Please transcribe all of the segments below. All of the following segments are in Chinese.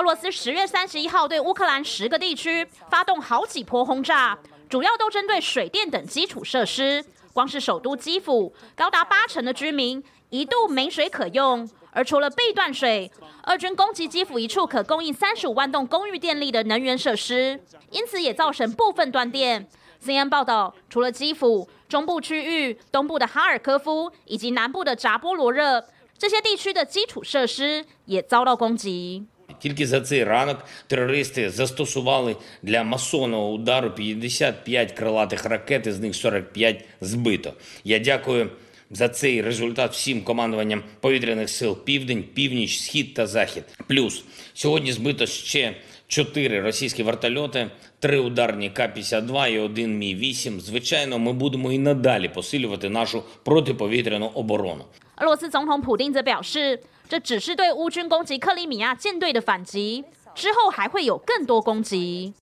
俄罗斯十月三十一号对乌克兰十个地区发动好几波轰炸，主要都针对水电等基础设施。光是首都基辅，高达八成的居民一度没水可用。而除了被断水，俄军攻击基辅一处可供应三十五万栋公寓电力的能源设施，因此也造成部分断电。CNN 报道，除了基辅，中部区域、东部的哈尔科夫以及南部的扎波罗热这些地区的基础设施也遭到攻击。Тільки за цей ранок терористи застосували для масонного удару 55 крилатих ракет, з них 45 збито. Я дякую за цей результат всім командуванням повітряних сил Південь, Північ, Схід та Захід. Плюс сьогодні збито ще чотири російські вертольоти, три ударні К-52 і один Мі-8. Звичайно, ми будемо і надалі посилювати нашу протиповітряну оборону. 俄罗斯总统普京则表示， 这只是对乌军攻击克里米亚舰队的反击，之后还会有更多攻击。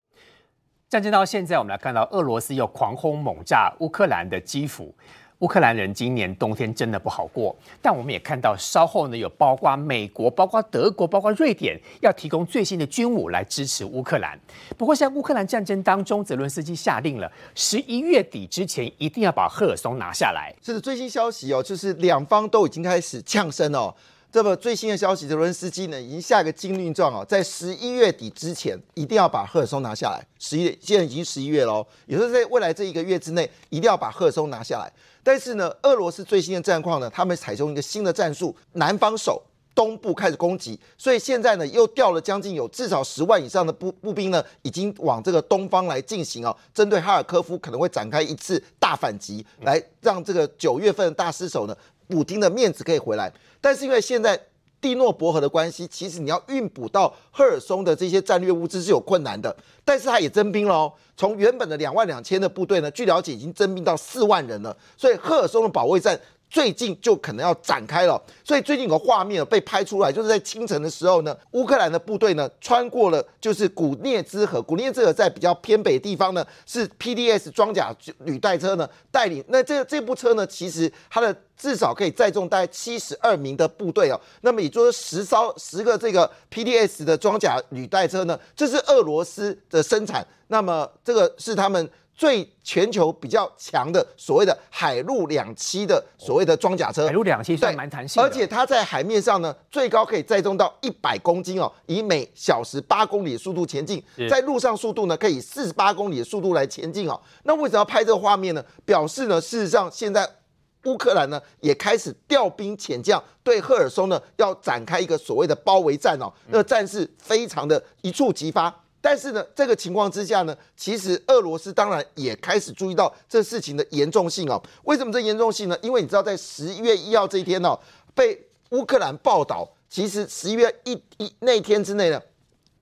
战争到现在，我们来看到俄罗斯又狂轰猛炸乌克兰的基辅。乌克兰人今年冬天真的不好过，但我们也看到稍后呢，有包括美国、包括德国、包括瑞典要提供最新的军武来支持乌克兰。不过，在乌克兰战争当中，泽伦斯基下令了，十一月底之前一定要把赫尔松拿下来。是最新消息哦，就是两方都已经开始呛声哦。这么最新的消息，泽伦斯基呢已经下个禁令状哦，在十一月底之前一定要把赫尔松拿下来。十一月现在已经十一月喽，也就是在未来这一个月之内一定要把赫尔松拿下来。但是呢，俄罗斯最新的战况呢，他们采用一个新的战术，南方守，东部开始攻击，所以现在呢又调了将近有至少十万以上的步步兵呢，已经往这个东方来进行哦，针对哈尔科夫可能会展开一次大反击，来让这个九月份的大失守呢。补丁的面子可以回来，但是因为现在蒂诺伯河的关系，其实你要运补到赫尔松的这些战略物资是有困难的。但是他也征兵了哦，从原本的两万两千的部队呢，据了解已经征兵到四万人了。所以赫尔松的保卫战。最近就可能要展开了，所以最近有个画面被拍出来，就是在清晨的时候呢，乌克兰的部队呢穿过了就是古涅兹河，古涅兹河在比较偏北地方呢，是 PDS 装甲履带车呢带领。那这这部车呢，其实它的至少可以载重大概七十二名的部队哦。那么也就是十艘十个这个 PDS 的装甲履带车呢，这是俄罗斯的生产。那么这个是他们。最全球比较强的所谓的海陆两栖的所谓的装甲车，海陆两栖算蛮弹性，而且它在海面上呢，最高可以载重到一百公斤哦，以每小时八公里的速度前进，在路上速度呢可以四十八公里的速度来前进哦。那为什么要拍这个画面呢？表示呢，事实上现在乌克兰呢也开始调兵遣将，对赫尔松呢要展开一个所谓的包围战哦，那战事非常的一触即发。但是呢，这个情况之下呢，其实俄罗斯当然也开始注意到这事情的严重性哦。为什么这严重性呢？因为你知道，在十一月一号这一天呢，被乌克兰报道，其实十一月一一那天之内呢，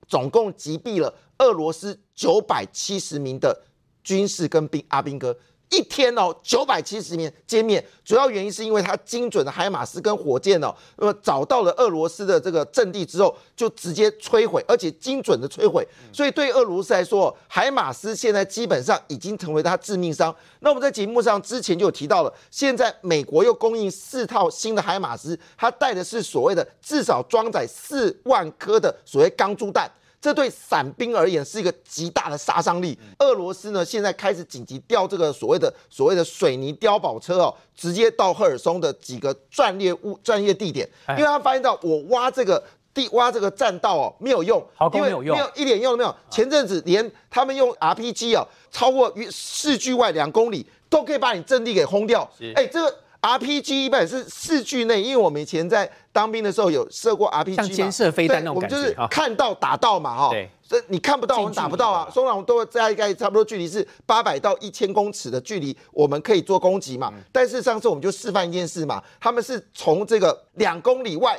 总共击毙了俄罗斯九百七十名的军事跟兵阿兵哥。一天哦，九百七十名歼灭，主要原因是因为它精准的海马斯跟火箭哦，那么找到了俄罗斯的这个阵地之后，就直接摧毁，而且精准的摧毁。所以对俄罗斯来说，海马斯现在基本上已经成为它致命伤。那我们在节目上之前就有提到了，现在美国又供应四套新的海马斯，它带的是所谓的至少装载四万颗的所谓钢珠弹。这对伞兵而言是一个极大的杀伤力。俄罗斯呢，现在开始紧急调这个所谓的所谓的水泥碉堡车哦，直接到赫尔松的几个战略物战略地点，因为他发现到我挖这个地挖这个栈道哦没有用，因为没有一点用都没有。前阵子连他们用 RPG 哦，超过市距外两公里都可以把你阵地给轰掉。哎，这个。RPG 一般是四距内，因为我们以前在当兵的时候有射过 RPG 像监射飞弹那种感觉，我们就是看到打到嘛，哈，对，这你看不到我们打不到啊。通常都在大概差不多距离是八百到一千公尺的距离，我们可以做攻击嘛。但是上次我们就示范一件事嘛，他们是从这个两公里外。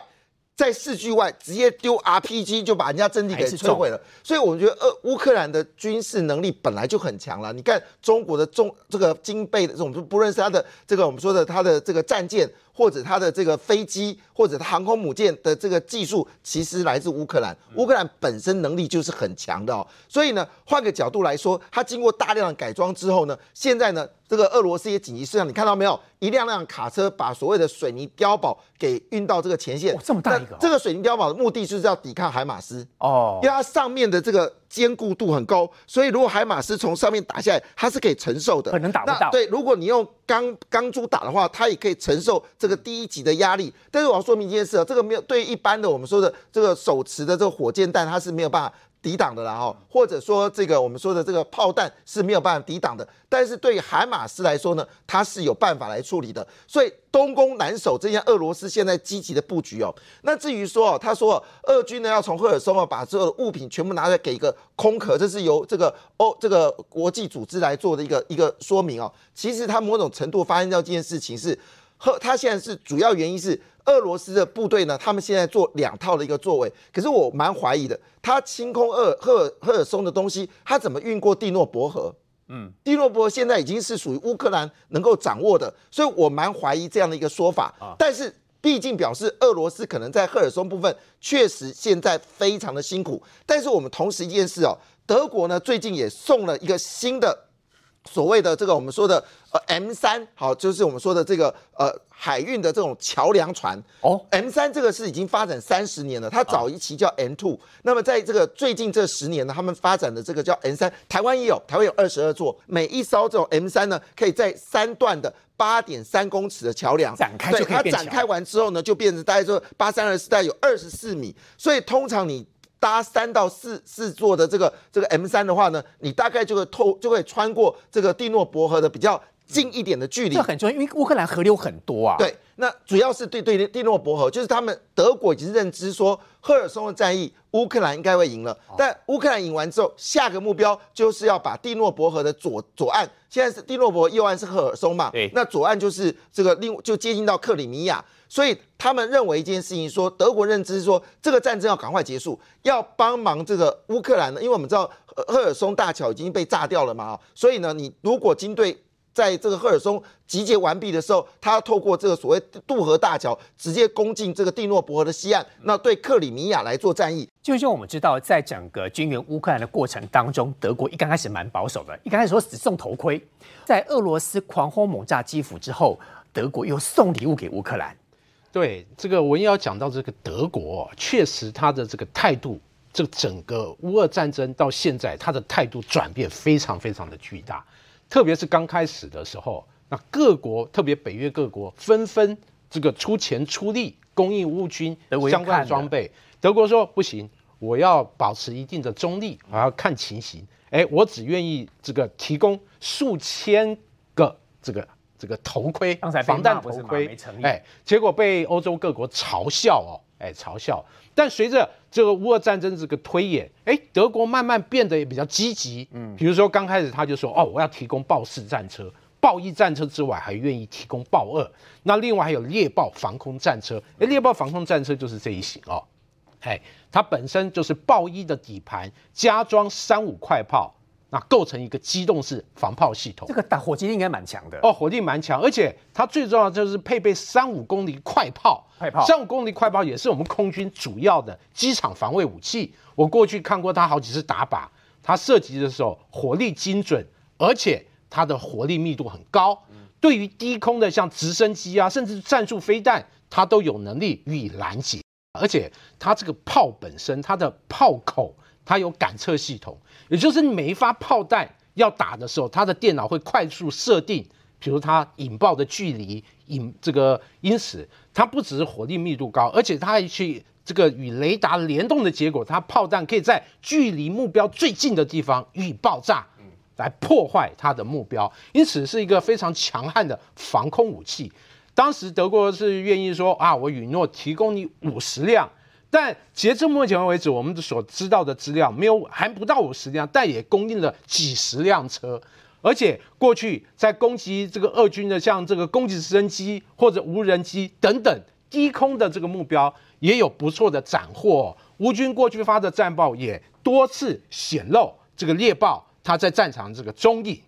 在市区外直接丢 RPG 就把人家阵地给摧毁了，所以我们觉得呃乌克兰的军事能力本来就很强了。你看中国的中这个精备的这种，不认识他的这个我们说的他的这个战舰。或者它的这个飞机或者它航空母舰的这个技术，其实来自乌克兰。乌克兰本身能力就是很强的哦。所以呢，换个角度来说，它经过大量的改装之后呢，现在呢，这个俄罗斯也紧急事项，你看到没有？一辆辆卡车把所谓的水泥碉堡给运到这个前线。这么大一个，这个水泥碉堡的目的就是要抵抗海马斯哦，因为它上面的这个坚固度很高，所以如果海马斯从上面打下来，它是可以承受的。可能打不到。对，如果你用钢钢珠打的话，它也可以承受这个第一级的压力。但是我要说明一件事啊，这个没有对一般的我们说的这个手持的这个火箭弹，它是没有办法。抵挡的啦哈，或者说这个我们说的这个炮弹是没有办法抵挡的，但是对于海马斯来说呢，它是有办法来处理的。所以东攻南守，这些俄罗斯现在积极的布局哦。那至于说哦，他说俄军呢要从赫尔松啊把所有的物品全部拿出来给一个空壳，这是由这个欧这个国际组织来做的一个一个说明哦。其实他某种程度发现到这件事情是，赫他现在是主要原因是。俄罗斯的部队呢？他们现在做两套的一个作为，可是我蛮怀疑的，他清空赫赫赫尔松的东西，他怎么运过蒂诺伯河？嗯，蒂诺伯现在已经是属于乌克兰能够掌握的，所以我蛮怀疑这样的一个说法。但是毕竟表示俄罗斯可能在赫尔松部分确实现在非常的辛苦。但是我们同时一件事哦，德国呢最近也送了一个新的所谓的这个我们说的呃 M 三，好，就是我们说的这个呃。海运的这种桥梁船。哦，M 三这个是已经发展三十年了，它早一期叫 M two，那么在这个最近这十年呢，他们发展的这个叫 M 三，台湾也有，台湾有二十二座，每一艘这种 M 三呢，可以在三段的八点三公尺的桥梁。展开，对，它展开完之后呢，就变成大概说八三二四代有二十四米，所以通常你搭三到四四座的这个这个 M 三的话呢，你大概就会透就会穿过这个蒂诺伯河的比较。近一点的距离，这很重要，因为乌克兰河流很多啊。对，那主要是对对蒂诺伯河，就是他们德国已经认知说赫尔松的战役，乌克兰应该会赢了。但乌克兰赢完之后，下个目标就是要把蒂诺伯河的左左岸，现在是蒂诺伯右岸是赫尔松嘛？对，那左岸就是这个另就接近到克里米亚，所以他们认为一件事情，说德国认知说这个战争要赶快结束，要帮忙这个乌克兰呢，因为我们知道赫尔松大桥已经被炸掉了嘛，所以呢，你如果军队在这个赫尔松集结完毕的时候，他要透过这个所谓渡河大桥，直接攻进这个蒂诺伯河的西岸，那对克里米亚来做战役。就像我们知道，在整个军援乌克兰的过程当中，德国一刚开始蛮保守的，一刚开始说只送头盔，在俄罗斯狂轰猛炸基辅之后，德国又送礼物给乌克兰。对这个，我也要讲到这个德国，确实他的这个态度，这整个乌俄战争到现在，他的态度转变非常非常的巨大。特别是刚开始的时候，那各国，特别北约各国，纷纷这个出钱出力供应乌军相关的装备。德国说不行，我要保持一定的中立，我要看情形。哎，我只愿意这个提供数千个这个这个头盔，防弹头盔。哎，结果被欧洲各国嘲笑哦，哎，嘲笑。但随着这个乌俄战争这个推演，哎，德国慢慢变得也比较积极。嗯，比如说刚开始他就说，哦，我要提供豹式战车，豹一战车之外，还愿意提供豹二。那另外还有猎豹防空战车，哎，猎豹防空战车就是这一型哦，哎，它本身就是豹一的底盘，加装三五快炮。那构成一个机动式防炮系统，这个打火击力应该蛮强的。哦，火力蛮强，而且它最重要就是配备三五公里快炮，快炮。三五公里快炮也是我们空军主要的机场防卫武器。我过去看过它好几次打靶，它射击的时候火力精准，而且它的火力密度很高，对于低空的像直升机啊，甚至战术飞弹，它都有能力予以拦截。而且它这个炮本身，它的炮口它有感测系统。也就是每一发炮弹要打的时候，它的电脑会快速设定，比如它引爆的距离，引这个，因此它不只是火力密度高，而且它还去这个与雷达联动的结果，它炮弹可以在距离目标最近的地方予以爆炸，来破坏它的目标，因此是一个非常强悍的防空武器。当时德国是愿意说啊，我允诺提供你五十辆。但截至目前为止，我们所知道的资料没有还不到五十辆，但也供应了几十辆车。而且过去在攻击这个俄军的，像这个攻击直升机或者无人机等等低空的这个目标，也有不错的斩获。乌军过去发的战报也多次显露这个猎豹它在战场这个踪影。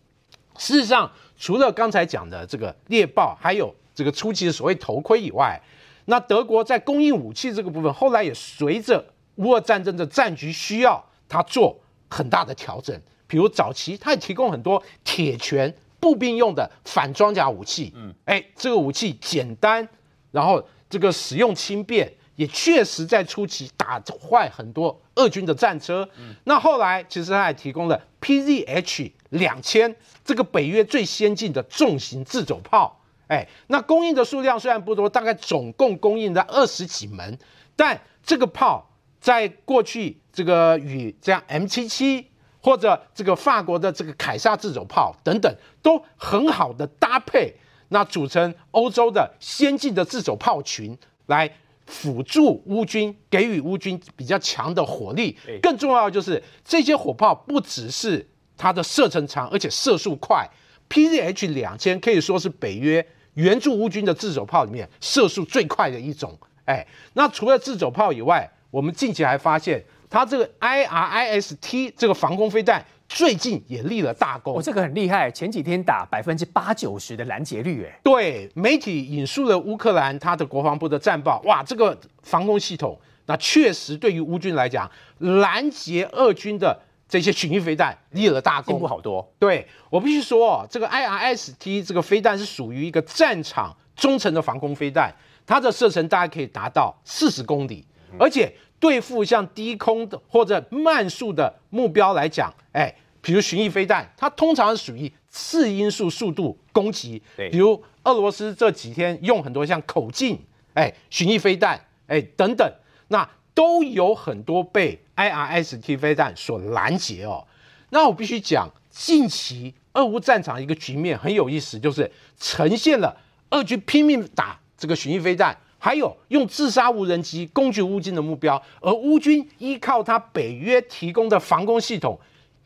事实上，除了刚才讲的这个猎豹，还有。这个初期的所谓头盔以外，那德国在供应武器这个部分，后来也随着乌俄战争的战局需要，它做很大的调整。比如早期，它也提供很多铁拳步兵用的反装甲武器。嗯，哎，这个武器简单，然后这个使用轻便，也确实在初期打坏很多俄军的战车。嗯，那后来其实它还提供了 PZH 两千这个北约最先进的重型自走炮。哎，那供应的数量虽然不多，大概总共供应了二十几门，但这个炮在过去这个与这样 M 七七或者这个法国的这个凯撒自走炮等等都很好的搭配，那组成欧洲的先进的自走炮群来辅助乌军，给予乌军比较强的火力。更重要的就是这些火炮不只是它的射程长，而且射速快。PZH 两千可以说是北约。援助乌军的自走炮里面射速最快的一种，哎，那除了自走炮以外，我们近期还发现它这个 IRIST 这个防空飞弹最近也立了大功。哦，这个很厉害，前几天打百分之八九十的拦截率，哎，对，媒体引述了乌克兰它的国防部的战报，哇，这个防空系统，那确实对于乌军来讲拦截俄军的。这些巡弋飞弹立了大功，好多。对我必须说哦，这个 IRST 这个飞弹是属于一个战场中程的防空飞弹，它的射程大概可以达到四十公里，而且对付像低空的或者慢速的目标来讲，哎，比如巡弋飞弹，它通常是属于次音速速度攻击。比如俄罗斯这几天用很多像口径哎巡弋飞弹哎等等，那。都有很多被 IRST 飞弹所拦截哦。那我必须讲，近期俄乌战场一个局面很有意思，就是呈现了俄军拼命打这个巡弋飞弹，还有用自杀无人机攻击乌军的目标，而乌军依靠他北约提供的防空系统，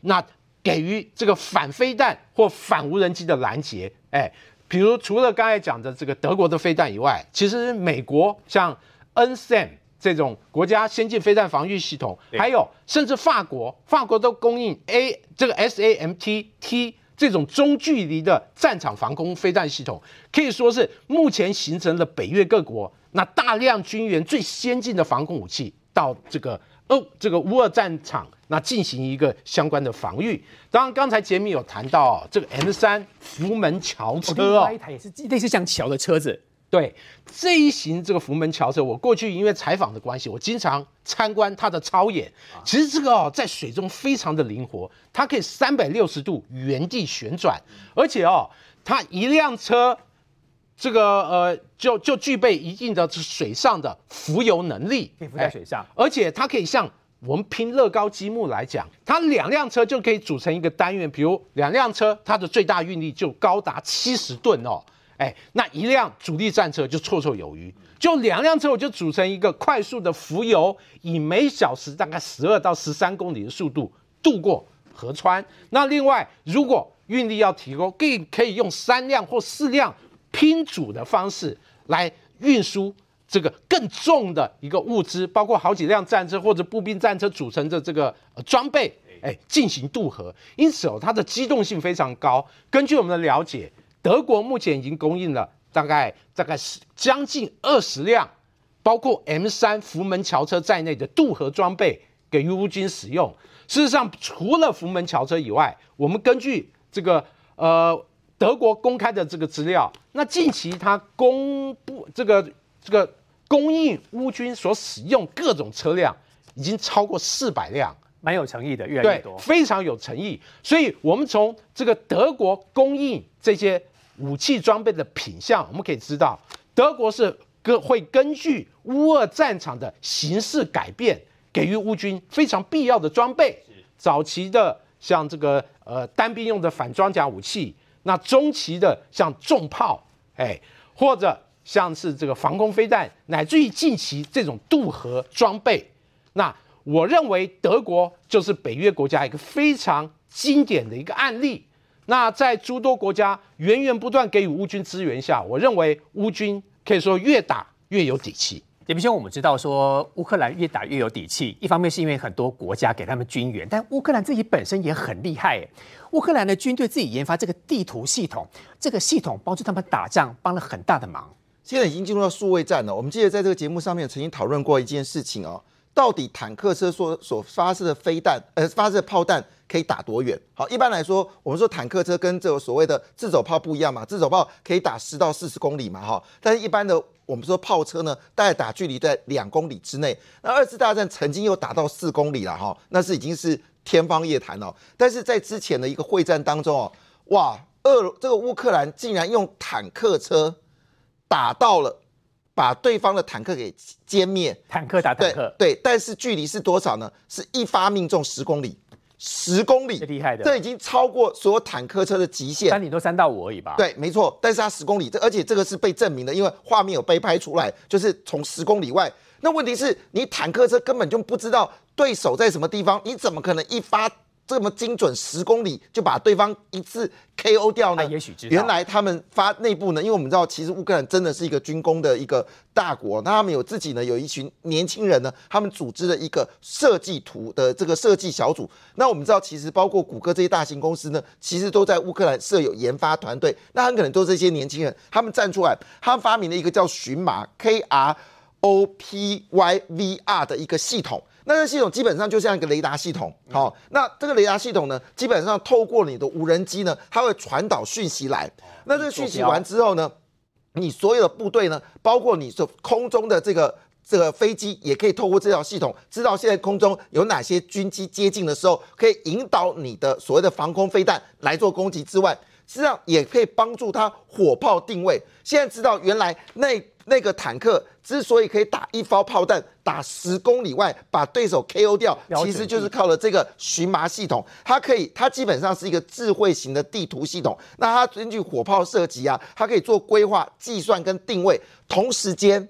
那给予这个反飞弹或反无人机的拦截。哎，比如除了刚才讲的这个德国的飞弹以外，其实美国像 NSAM。这种国家先进飞弹防御系统，还有甚至法国，法国都供应 A 这个 SAMT T 这种中距离的战场防空飞弹系统，可以说是目前形成了北约各国那大量军援最先进的防空武器，到这个哦这个乌俄战场那进行一个相关的防御。当然，刚才杰米有谈到这个 M 三福门桥车哦，一台也是类似像桥的车子。对这一型这个福门桥车，我过去因为采访的关系，我经常参观它的操演。其实这个哦，在水中非常的灵活，它可以三百六十度原地旋转，而且哦，它一辆车这个呃，就就具备一定的水上的浮游能力，可以浮在水上。而且它可以像我们拼乐高积木来讲，它两辆车就可以组成一个单元，比如两辆车，它的最大运力就高达七十吨哦。哎，那一辆主力战车就绰绰有余，就两辆车我就组成一个快速的浮游，以每小时大概十二到十三公里的速度渡过河川。那另外，如果运力要提高，可以可以用三辆或四辆拼组的方式来运输这个更重的一个物资，包括好几辆战车或者步兵战车组成的这个装备，哎，进行渡河。因此哦，它的机动性非常高。根据我们的了解。德国目前已经供应了大概大概是将近二十辆，包括 M 三福门桥车在内的渡河装备给予乌军使用。事实上，除了福门桥车以外，我们根据这个呃德国公开的这个资料，那近期它公布这个这个供应乌军所使用各种车辆已经超过四百辆。蛮有诚意的，越来越多，非常有诚意。所以，我们从这个德国供应这些武器装备的品相，我们可以知道，德国是根会根据乌俄战场的形势改变，给予乌军非常必要的装备。早期的像这个呃单兵用的反装甲武器，那中期的像重炮，哎，或者像是这个防空飞弹，乃至于近期这种渡河装备，那。我认为德国就是北约国家一个非常经典的一个案例。那在诸多国家源源不断给予乌军支援下，我认为乌军可以说越打越有底气。杰明兄，我们知道说乌克兰越打越有底气，一方面是因为很多国家给他们军援，但乌克兰自己本身也很厉害。乌克兰的军队自己研发这个地图系统，这个系统帮助他们打仗，帮了很大的忙。现在已经进入到数位战了。我们记得在这个节目上面曾经讨论过一件事情哦，到底坦克车所所发射的飞弹，呃，发射炮弹可以打多远？好，一般来说，我们说坦克车跟这个所谓的自走炮不一样嘛，自走炮可以打十到四十公里嘛，哈，但是一般的我们说炮车呢，大概打距离在两公里之内。那二次大战曾经又打到四公里了，哈，那是已经是天方夜谭了。但是在之前的一个会战当中哦，哇，俄这个乌克兰竟然用坦克车。打到了，把对方的坦克给歼灭。坦克打坦克，对，但是距离是多少呢？是一发命中十公里，十公里，厉害的，这已经超过所有坦克车的极限。三顶多三到五而已吧？对，没错。但是它十公里，这而且这个是被证明的，因为画面有被拍出来，就是从十公里外。那问题是你坦克车根本就不知道对手在什么地方，你怎么可能一发？这么精准十公里就把对方一次 KO 掉呢？也许。原来他们发内部呢，因为我们知道，其实乌克兰真的是一个军工的一个大国。那他们有自己呢，有一群年轻人呢，他们组织了一个设计图的这个设计小组。那我们知道，其实包括谷歌这些大型公司呢，其实都在乌克兰设有研发团队。那很可能都是这些年轻人，他们站出来，他们发明了一个叫寻马 K R O P Y V R 的一个系统。那这系统基本上就像一个雷达系统，好，那这个雷达系统呢，基本上透过你的无人机呢，它会传导讯息来。那这个讯息完之后呢，你所有的部队呢，包括你所空中的这个这个飞机，也可以透过这条系统，知道现在空中有哪些军机接近的时候，可以引导你的所谓的防空飞弹来做攻击之外，实际上也可以帮助他火炮定位。现在知道原来那。那个坦克之所以可以打一发炮弹打十公里外把对手 KO 掉，其实就是靠了这个荨麻系统。它可以，它基本上是一个智慧型的地图系统。那它根据火炮射击啊，它可以做规划、计算跟定位，同时间。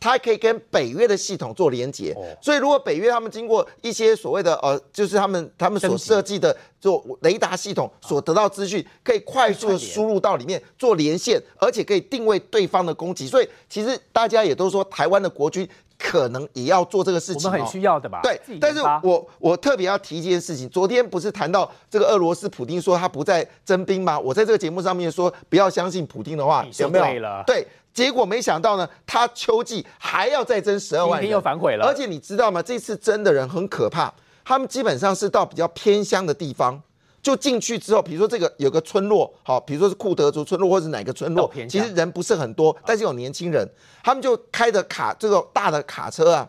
它可以跟北约的系统做连接，所以如果北约他们经过一些所谓的呃，就是他们他们所设计的做雷达系统所得到资讯，可以快速的输入到里面做连线，而且可以定位对方的攻击。所以其实大家也都说，台湾的国军可能也要做这个事情，我们很需要的吧？对，但是我我特别要提一件事情，昨天不是谈到这个俄罗斯普京说他不再征兵吗？我在这个节目上面说不要相信普京的话，有没有？对。结果没想到呢，他秋季还要再增十二万人，又反悔了。而且你知道吗？这次征的人很可怕，他们基本上是到比较偏乡的地方，就进去之后，比如说这个有个村落，好，比如说是库德族村落或者是哪个村落，其实人不是很多，但是有年轻人，他们就开着卡这个大的卡车啊，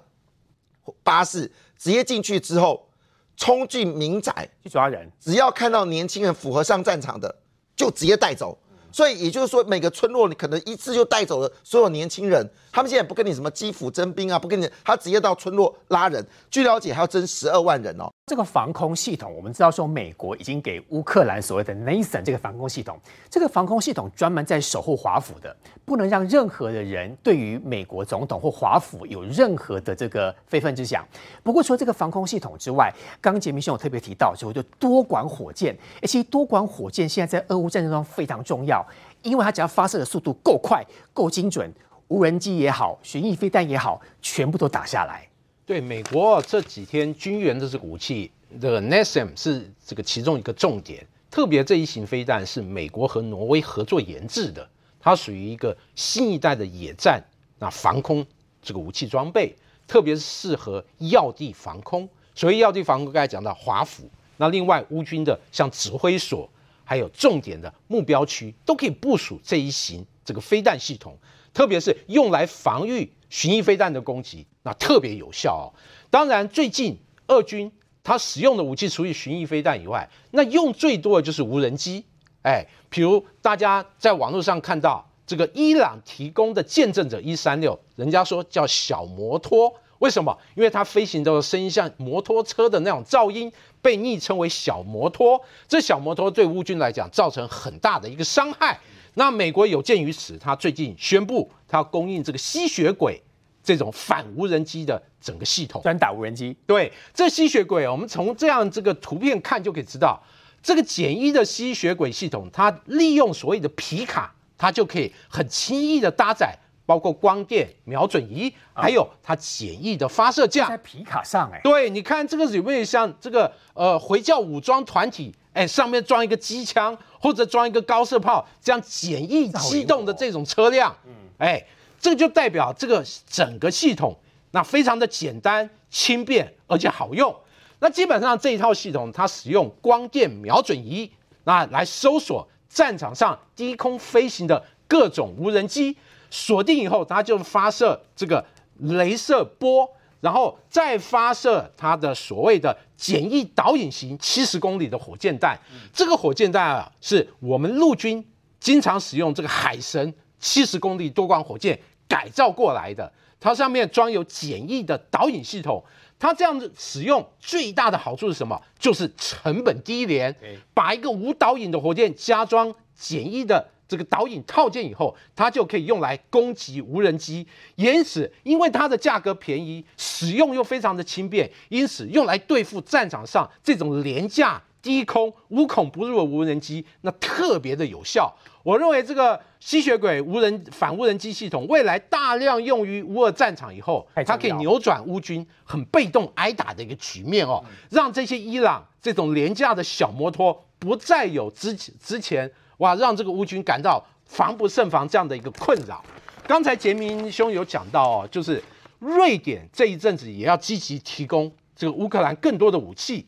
巴士直接进去之后，冲进民宅去抓人，只要看到年轻人符合上战场的，就直接带走。所以也就是说，每个村落你可能一次就带走了所有年轻人。他们现在不跟你什么基辅征兵啊，不跟你，他直接到村落拉人。据了解，还要征十二万人哦。这个防空系统，我们知道说，美国已经给乌克兰所谓的 Nathan 这个防空系统。这个防空系统专门在守护华府的，不能让任何的人对于美国总统或华府有任何的这个非分之想。不过，除了这个防空系统之外，刚刚杰明兄有特别提到，就就多管火箭。其实多管火箭现在在俄乌战争中非常重要，因为它只要发射的速度够快、够精准。无人机也好，巡弋飞弹也好，全部都打下来。对美国这几天军援的这个武器，这个 NASAM 是这个其中一个重点。特别这一型飞弹是美国和挪威合作研制的，它属于一个新一代的野战那防空这个武器装备，特别是适合要地防空。所谓要地防空，刚才讲到华府，那另外乌军的像指挥所，还有重点的目标区，都可以部署这一型这个飞弹系统。特别是用来防御巡弋飞弹的攻击，那特别有效哦。当然，最近俄军他使用的武器，除了巡弋飞弹以外，那用最多的就是无人机。哎，比如大家在网络上看到这个伊朗提供的见证者一三六，人家说叫小摩托，为什么？因为它飞行的声音像摩托车的那种噪音，被昵称为小摩托。这小摩托对乌军来讲造成很大的一个伤害。那美国有鉴于此，他最近宣布，他要供应这个吸血鬼这种反无人机的整个系统，专打无人机。对，这吸血鬼，我们从这样这个图片看就可以知道，这个简易的吸血鬼系统，它利用所谓的皮卡，它就可以很轻易的搭载包括光电瞄准仪，还有它简易的发射架在。皮卡上哎，对，你看这个有没有像这个呃回教武装团体？哎，上面装一个机枪或者装一个高射炮，这样简易机动的这种车辆，嗯，哎，这就代表这个整个系统那非常的简单、轻便而且好用。那基本上这一套系统，它使用光电瞄准仪，那来搜索战场上低空飞行的各种无人机，锁定以后，它就发射这个镭射波。然后再发射它的所谓的简易导引型七十公里的火箭弹，这个火箭弹啊，是我们陆军经常使用这个海神七十公里多管火箭改造过来的。它上面装有简易的导引系统，它这样子使用最大的好处是什么？就是成本低廉，把一个无导引的火箭加装简易的。这个导引套件以后，它就可以用来攻击无人机。因此，因为它的价格便宜，使用又非常的轻便，因此用来对付战场上这种廉价、低空、无孔不入的无人机，那特别的有效。我认为这个吸血鬼无人反无人机系统未来大量用于乌俄战场以后，它可以扭转乌军很被动挨打的一个局面哦，让这些伊朗这种廉价的小摩托不再有之之前。哇，让这个乌军感到防不胜防这样的一个困扰。刚才杰明兄有讲到哦，就是瑞典这一阵子也要积极提供这个乌克兰更多的武器，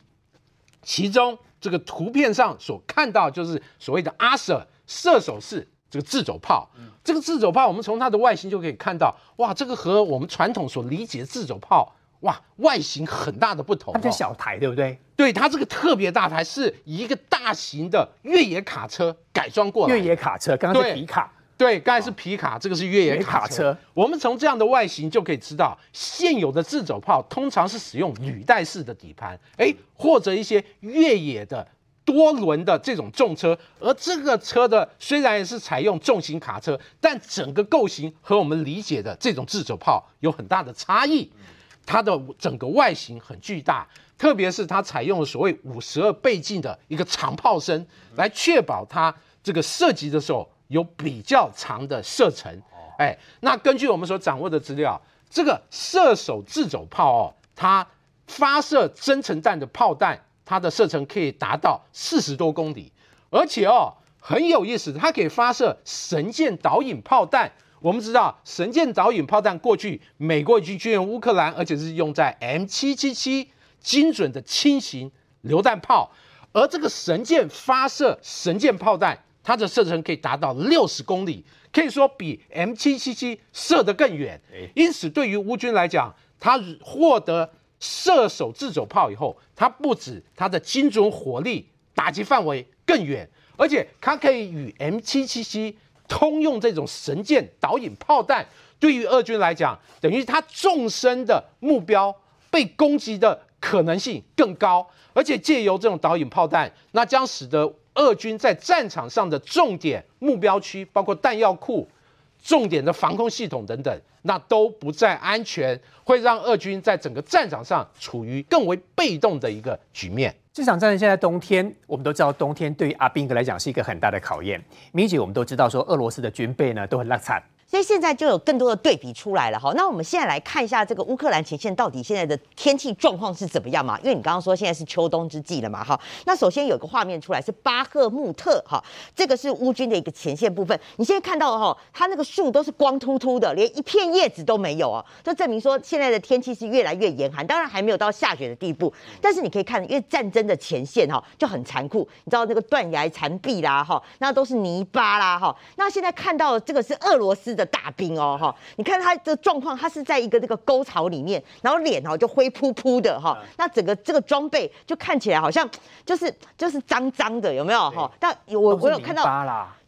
其中这个图片上所看到就是所谓的阿舍射手式这个自走炮。这个自走炮，我们从它的外形就可以看到，哇，这个和我们传统所理解的自走炮。哇，外形很大的不同，它叫小台，对不对？对，它这个特别大台是以一个大型的越野卡车改装过来。越野卡车，刚刚是皮卡，对，刚才是皮卡，这个是越野卡车。我们从这样的外形就可以知道，现有的自走炮通常是使用履带式的底盘，哎，或者一些越野的多轮的这种重车。而这个车的虽然也是采用重型卡车，但整个构型和我们理解的这种自走炮有很大的差异。它的整个外形很巨大，特别是它采用了所谓五十二倍镜的一个长炮身，来确保它这个射击的时候有比较长的射程。哎，那根据我们所掌握的资料，这个射手自走炮哦，它发射增程弹的炮弹，它的射程可以达到四十多公里，而且哦很有意思，它可以发射神箭导引炮弹。我们知道神箭导引炮弹过去美国已经支援乌克兰，而且是用在 M 七七七精准的轻型榴弹炮，而这个神箭发射神箭炮弹，它的射程可以达到六十公里，可以说比 M 七七七射得更远。因此，对于乌军来讲，它获得射手自走炮以后，它不止它的精准火力打击范围更远，而且它可以与 M 七七七。通用这种神箭导引炮弹，对于俄军来讲，等于他纵深的目标被攻击的可能性更高，而且借由这种导引炮弹，那将使得俄军在战场上的重点目标区，包括弹药库、重点的防空系统等等，那都不再安全，会让俄军在整个战场上处于更为被动的一个局面。这场战争现在冬天，我们都知道冬天对于阿兵哥来讲是一个很大的考验。米姐，我们都知道说俄罗斯的军备呢都很烂惨。所以现在就有更多的对比出来了哈。那我们现在来看一下这个乌克兰前线到底现在的天气状况是怎么样嘛？因为你刚刚说现在是秋冬之际了嘛哈。那首先有个画面出来是巴赫穆特哈，这个是乌军的一个前线部分。你现在看到哈，它那个树都是光秃秃的，连一片叶子都没有哦，就证明说现在的天气是越来越严寒。当然还没有到下雪的地步，但是你可以看，因为战争的前线哈就很残酷，你知道那个断崖残壁啦哈，那都是泥巴啦哈。那现在看到这个是俄罗斯的。大兵哦哈，你看他的状况，他是在一个这个沟槽里面，然后脸哦就灰扑扑的哈，那整个这个装备就看起来好像就是就是脏脏的，有没有哈？但我我有看到。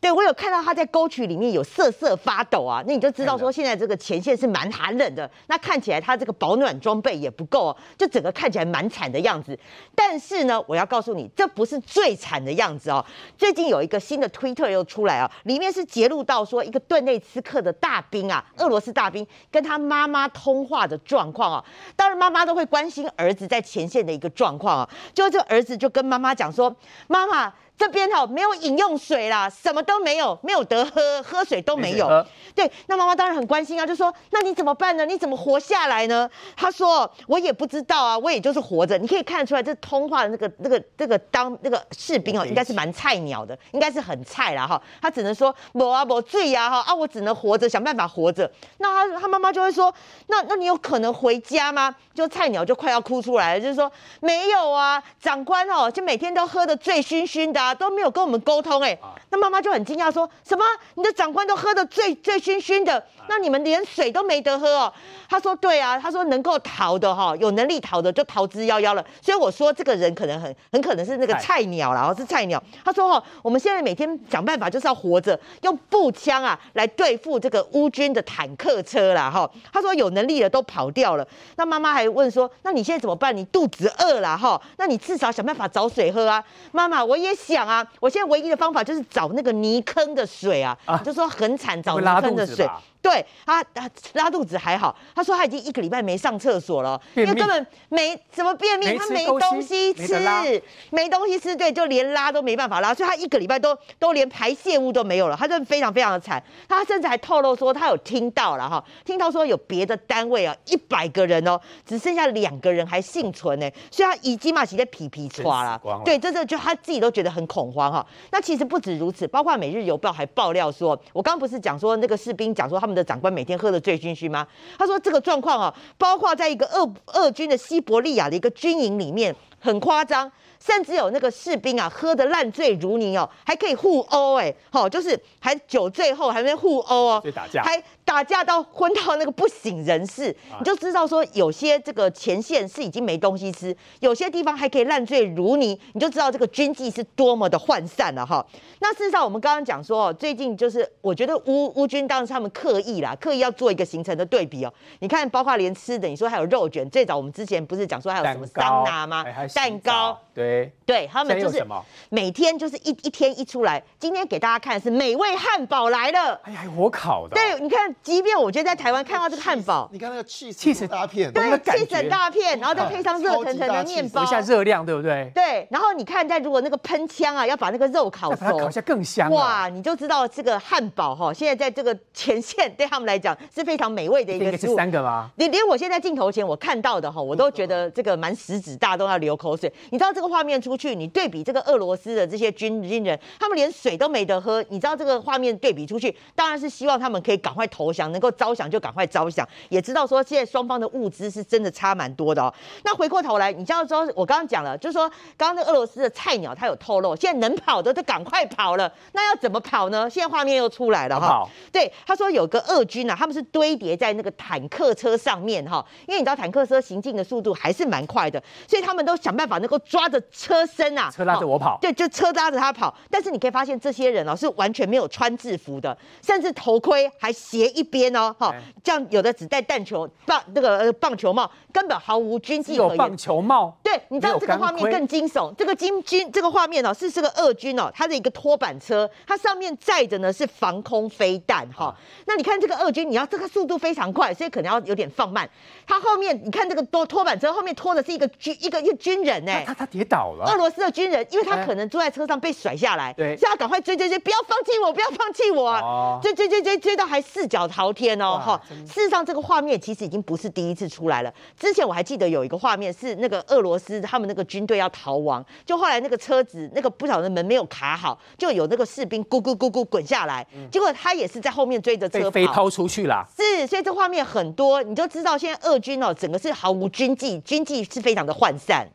对，我有看到他在沟渠里面有瑟瑟发抖啊，那你就知道说现在这个前线是蛮寒冷的。那看起来他这个保暖装备也不够，就整个看起来蛮惨的样子。但是呢，我要告诉你，这不是最惨的样子哦。最近有一个新的推特又出来啊，里面是揭露到说一个顿内茨克的大兵啊，俄罗斯大兵跟他妈妈通话的状况啊。当然妈妈都会关心儿子在前线的一个状况啊，就这儿子就跟妈妈讲说，妈妈。这边哈没有饮用水啦，什么都没有，没有得喝，喝水都没有。对，那妈妈当然很关心啊，就说那你怎么办呢？你怎么活下来呢？他说我也不知道啊，我也就是活着。你可以看得出来，这通话的那个那个那个当那个士兵哦，应该是蛮菜鸟的，应该是很菜啦哈。他只能说我啊我醉呀哈啊，我只能活着，想办法活着。那他他妈妈就会说，那那你有可能回家吗？就菜鸟就快要哭出来了，就是说没有啊，长官哦，就每天都喝得醉醺醺的、啊，都没有跟我们沟通哎、那妈妈就很惊讶说，什么？你的长官都喝得醉醉醺醺的，那你们连水都没得喝哦？他说对啊，他说能够逃的哈、有能力逃的就逃之夭夭了。所以我说这个人可能很很可能是那个菜菜鸟啦，然后是菜鸟。他说哦，我们现在每天想办法就是要活着，用步枪啊来对付这个乌军的坦克车啦哈。他说有能力的都跑掉了。那妈妈还问说，那你现在怎么办？你肚子饿了哈，那你至少想办法找水喝啊。妈妈，我也想啊，我现在唯一的方法就是找那个泥坑的水啊，啊就说很惨，找泥坑的水。对他，他拉肚子还好。他说他已经一个礼拜没上厕所了，因为根本没怎么便秘，他没东东西吃西没，没东西吃，对，就连拉都没办法拉，所以他一个礼拜都都连排泄物都没有了，他真的非常非常的惨。他甚至还透露说，他有听到了哈，听到说有别的单位啊，一百个人哦，只剩下两个人还幸存呢，所以他已经嘛起在皮皮抓了对，这这就他自己都觉得很恐慌哈。那其实不止如此，包括《每日邮报》还爆料说，我刚刚不是讲说那个士兵讲说他们的长官每天喝的醉醺醺吗？他说这个状况啊，包括在一个俄俄军的西伯利亚的一个军营里面，很夸张。甚至有那个士兵啊，喝的烂醉如泥哦，还可以互殴哎，好、就是还酒醉后还没互殴哦打架，还打架到昏到那个不省人事，你就知道说有些这个前线是已经没东西吃，有些地方还可以烂醉如泥，你就知道这个军纪是多么的涣散了哈。那事实上，我们刚刚讲说，哦，最近就是我觉得乌乌军当然是他们刻意啦，刻意要做一个形成的对比哦。你看，包括连吃的，你说还有肉卷，最早我们之前不是讲说还有什么桑拿吗？蛋糕澡，对，对他们就是每天就是一一天一出来。今天给大家看的是美味汉堡来了。哎呀，还火烤的哦，对，你看，即便我觉得在台湾看到这个汉堡，你看那个 cheese cheese 大片，对，气整觉大片，然后再配上热腾腾的面包补一，下热量，对不对？对，然后你看，在如果那个喷枪啊，要把那个肉烤熟再把它烤一，下更香了。哇，你就知道这个汉堡哈，现在在这个前线对他们来讲是非常美味的一这应该是个食物。三个吗？连连我现在镜头前我看到的哈，我都觉得这个蛮食指大动要流口水。你知道这个画面出去，你对比这个俄罗斯的这些军军人，他们连水都没得喝。你知道这个画面对比出去，当然是希望他们可以赶快投降，能够招降就赶快招降。也知道说现在双方的物资是真的差蛮多的哦。那回过头来，你知道说，我刚刚讲了，就是说刚刚那俄罗斯的菜鸟他有透露，现在能跑的都赶快跑了。那要怎么跑呢？现在画面又出来了哈。对，他说有个俄军啊，他们是堆叠在那个坦克车上面哈，因为你知道坦克车行进的速度还是蛮快的，所以他们都想办法能够抓着车身啊，车拉着我跑哦对，就车拉着他跑。但是你可以发现这些人哦是完全没有穿制服的，甚至头盔还斜一边哦，哈哎，这样有的只戴弹球棒那个呃棒球帽，根本毫无军纪可言。有棒球帽，对，你知道这个画面更惊悚。这个金军这个画面哦，是这个俄军哦，它的一个拖板车，它上面载着呢是防空飞弹哈、啊。那你看这个俄军，你要这个速度非常快，所以可能要有点放慢。他后面你看这个拖拖板车后面拖的是一个军一个一个军人哎、他他跌倒了，俄罗斯的军人，因为他哎。可能坐在车上被甩下来，对。所以要赶快追追追，不要放弃我，不要放弃我追追追追追到还四脚朝天哦，哇哈！事实上，这个画面其实已经不是第一次出来了。之前我还记得有一个画面是那个俄罗斯他们那个军队要逃亡，就后来那个车子那个不晓得门没有卡好，就有那个士兵咕咕咕咕滚下来，结果他也是在后面追着车飞抛出去啦。是，所以这画面很多，你就知道现在俄军哦，整个是毫无军纪，军纪是非常的涣散。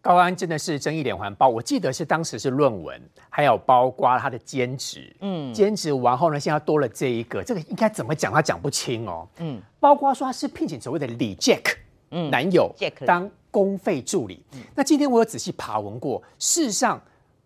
高安真的是争议连环爆，我记得是当时是论文，还有包括他的兼职，嗯，兼职完后呢，现在多了这一个，这个应该怎么讲，他讲不清哦，嗯，包括说他是聘请所谓的李 Jack，嗯，男友 Jack 当公费助理，那今天我有仔细爬文过，事实上，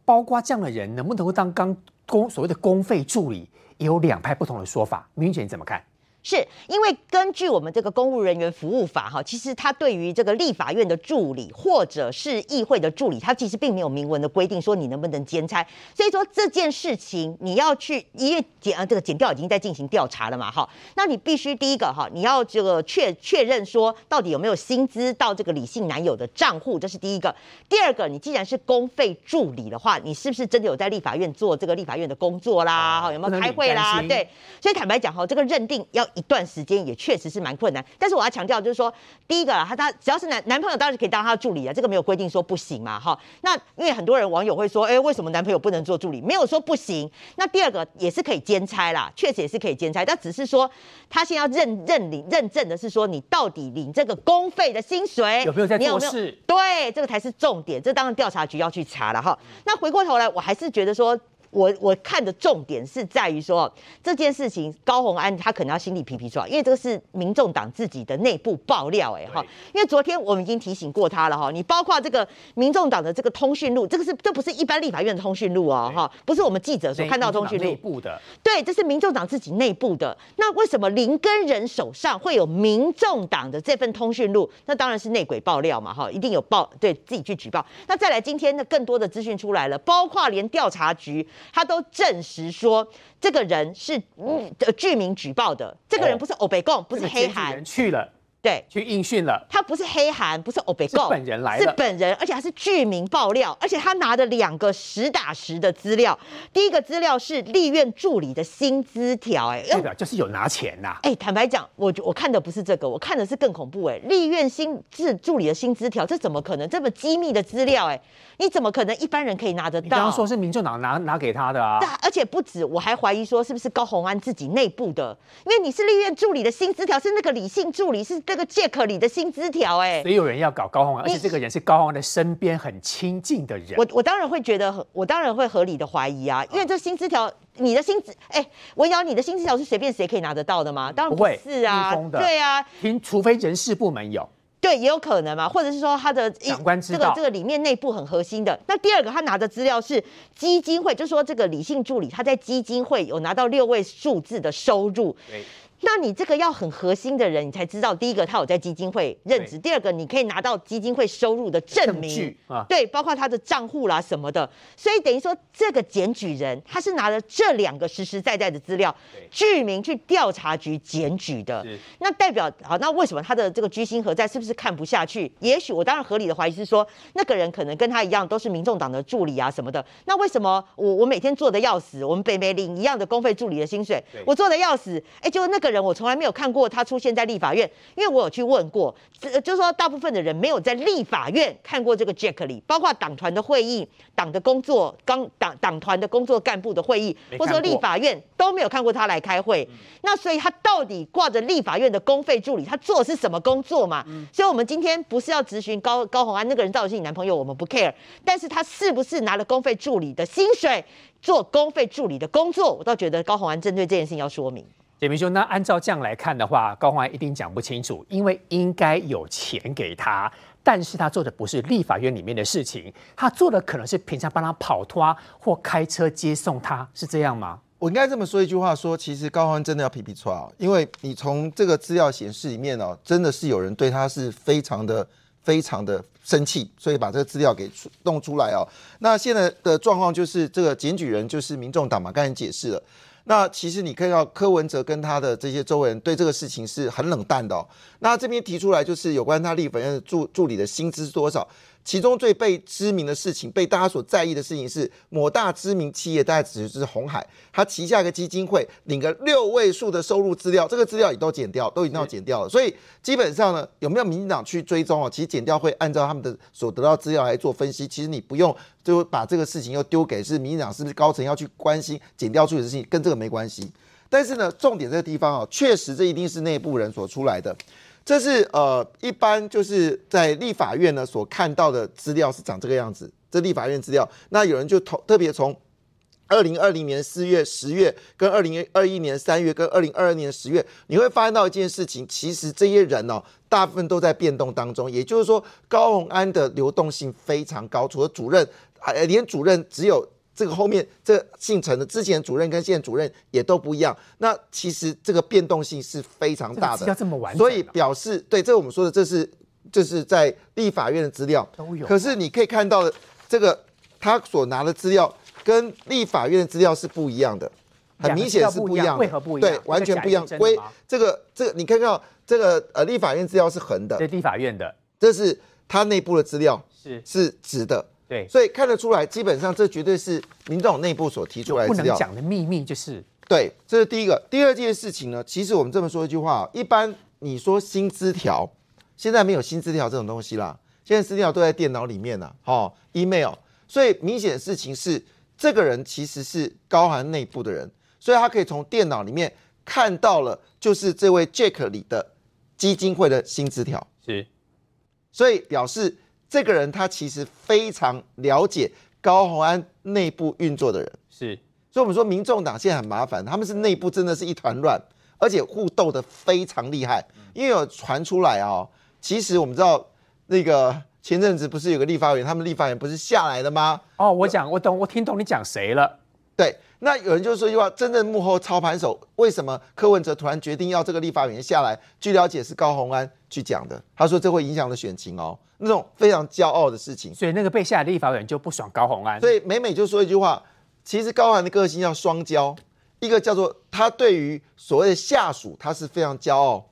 包括这样的人能不能够当刚公所谓的公费助理，也有两派不同的说法，明云姐你怎么看？是因为根据我们这个公务人员服务法哈，其实他对于这个立法院的助理或者是议会的助理，他其实并没有明文的规定说你能不能兼差。所以说这件事情你要去，因为检啊这个检调已经在进行调查了嘛哈，那你必须第一个哈，你要这个确确认说到底有没有薪资到这个李姓男友的账户，这是第一个。第二个，你既然是公费助理的话，你是不是真的有在立法院做这个立法院的工作啦？哈，有没有开会啦？对，所以坦白讲哈，这个认定要。一段时间也确实是蛮困难，但是我要强调就是说，第一个他他只要是男男朋友当然是可以当他的助理啊，这个没有规定说不行嘛，哈。那因为很多人网友会说，哎，为什么男朋友不能做助理？没有说不行。那第二个也是可以兼差啦，确实也是可以兼差，但只是说他先要认认领认证的是说你到底领这个公费的薪水有没有在做事？对，这个才是重点，这当然调查局要去查了哈。那回过头来，我还是觉得说。我我看的重点是在于说这件事情，高红安他可能要心里皮皮出来，因为这个是民众党自己的内部爆料，哎哈，因为昨天我们已经提醒过他了哈，你包括这个民众党的这个通讯录，这个是这不是一般立法院的通讯录哦哈，不是我们记者所看到通讯录，内部的，对，这是民众党自己内部的。那为什么林根人手上会有民众党的这份通讯录？那当然是内鬼爆料嘛哈，一定有报对自己去举报。那再来今天的更多的资讯出来了，包括连调查局。他都证实说，这个人是呃居民举报的，这个人不是欧北贡，不是黑韩去了。对，去应讯了。他不是黑韩，不是欧北告，是本人来的，是本人，而且还是剧名爆料，而且他拿的两个实打实的资料。第一个资料是立院助理的薪资条，哎，代表就是有拿钱呐。哎，坦白讲，我我看的不是这个，我看的是更恐怖，哎，立院薪资助理的薪资条，这怎么可能这么机密的资料？哎，你怎么可能一般人可以拿得到？刚刚说是民众党拿拿给他的啊。而且不止，我还怀疑说是不是高鸿安自己内部的，因为你是立院助理的薪资条，是那个李姓助理，是这个借口里的。薪资条哎，所以有人要搞高洪安，而且这个人是高洪安的身边很亲近的人。我我当然会觉得，我当然会合理的怀疑啊，因为这薪资条，你的薪资哎，文瑶，你的薪资条是随便谁可以拿得到的吗？当然不会，是啊，对啊，凭除非人事部门有，对，也有可能嘛，或者是说他的长官知道这个这个里面内部很核心的。那第二个，他拿的资料是基金会，就说这个李姓助理他在基金会有拿到六位数字的收入。那你这个要很核心的人，你才知道。第一个，他有在基金会任职；第二个，你可以拿到基金会收入的证明，对，包括他的账户啦什么的。所以等于说，这个检举人他是拿了这两个实实在在的资料，具名去调查局检举的。那代表好，那为什么他的这个居心何在？是不是看不下去？也许我当然合理的怀疑是说，那个人可能跟他一样，都是民众党的助理啊什么的。那为什么我我每天做的要死，我们北美领一样的公费助理的薪水，我做的要死，哎，就那个。人我从来没有看过他出现在立法院，因为我有去问过，就是说大部分的人没有在立法院看过这个 Jack 里，包括党团的会议、党的工作、刚党党团的工作干部的会议，或者说立法院都没有看过他来开会。那所以他到底挂着立法院的公费助理，他做的是什么工作嘛？所以我们今天不是要咨询高高红安那个人到底是你男朋友，我们不 care，但是他是不是拿了公费助理的薪水做公费助理的工作，我倒觉得高红安针对这件事情要说明。简明说，那按照这样来看的话，高欢一定讲不清楚，因为应该有钱给他，但是他做的不是立法院里面的事情，他做的可能是平常帮他跑拖或开车接送他，是这样吗？我应该这么说一句话，说其实高欢真的要皮皮错啊，因为你从这个资料显示里面哦，真的是有人对他是非常的非常的生气，所以把这个资料给出弄出来哦。那现在的状况就是这个检举人就是民众党嘛，刚才解释了。那其实你可以到柯文哲跟他的这些周围人对这个事情是很冷淡的。那这边提出来就是有关他立法院助助理的薪资多少？其中最被知名的事情，被大家所在意的事情是，某大知名企业，大家指的是红海，他旗下一个基金会领个六位数的收入资料，这个资料也都剪掉，都已经要剪掉了。所以基本上呢，有没有民进党去追踪啊？其实剪掉会按照他们的所得到资料来做分析。其实你不用就把这个事情又丢给是民进党是不是高层要去关心剪掉出的事情，跟这个没关系。但是呢，重点这个地方啊，确实这一定是内部人所出来的。这是呃，一般就是在立法院呢所看到的资料是长这个样子。这立法院资料，那有人就投特别从二零二零年四月、十月，跟二零二一年三月，跟二零二二年十月，你会发现到一件事情，其实这些人哦，大部分都在变动当中。也就是说，高鸿安的流动性非常高，除了主任，连主任只有这个后面这姓陈的之前主任跟现主任也都不一样。那其实这个变动性是非常大的，要这么完整，所以表示对这我们说的这是这是在立法院的资料都有。可是你可以看到的这个他所拿的资料跟立法院的资料是不一样的，很明显是不一样，为何不一样？对，完全不一样。归这个这个你看到这个呃立法院资料是横的，对，立法院的，这是他内部的资料是是直的。对，所以看得出来，基本上这绝对是民众内部所提出来的资料。不能讲的秘密就是，对，这是第一个。第二件事情呢，其实我们这么说一句话，一般你说薪资条，现在没有薪资条这种东西啦，现在资料都在电脑里面呢，哦，email。所以明显的事情是，这个人其实是高寒内部的人，所以他可以从电脑里面看到了，就是这位 Jack 里的基金会的薪资条。是，所以表示。这个人他其实非常了解高鸿安内部运作的人，是，所以我们说民众党现在很麻烦，他们是内部真的是一团乱，而且互斗的非常厉害。因为有传出来啊，其实我们知道那个前阵子不是有个立法委员，他们立法委员不是下来的吗？哦，我讲我懂，我听懂你讲谁了。对，那有人就说一句话：真正幕后操盘手，为什么柯文哲突然决定要这个立法委员下来？据了解是高鸿安去讲的，他说这会影响了选情哦。那种非常骄傲的事情，所以那个被下的立法委员就不爽高鸿安。所以美美就说一句话，其实高鸿安的个性叫双骄，一个叫做他对于所谓的下属他是非常骄傲，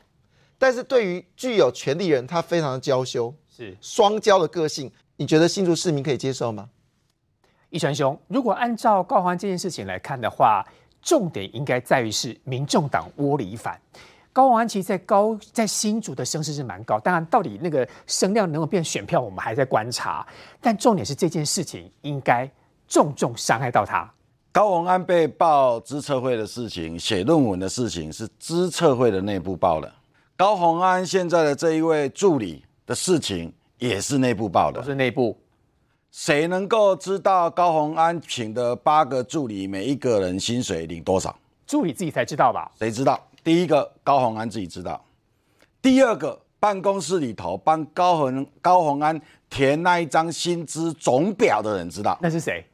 但是对于具有权力人他非常的娇羞，是双骄的个性。你觉得新竹市民可以接受吗？一传兄，如果按照高鸿安这件事情来看的话，重点应该在于是民众党窝里反。高宏安其实，在高在新竹的声势是蛮高，当然，到底那个声量能够变选票，我们还在观察。但重点是这件事情应该重重伤害到他。高鸿安被报资策会的事情、写论文的事情，是资策会的内部报的。高鸿安现在的这一位助理的事情，也是内部报的，都是内部。谁能够知道高鸿安请的八个助理每一个人薪水领多少？助理自己才知道吧？谁知道？第一个高鸿安自己知道，第二个办公室里头帮高鸿高鸿安填那一张薪资总表的人知道，那是谁？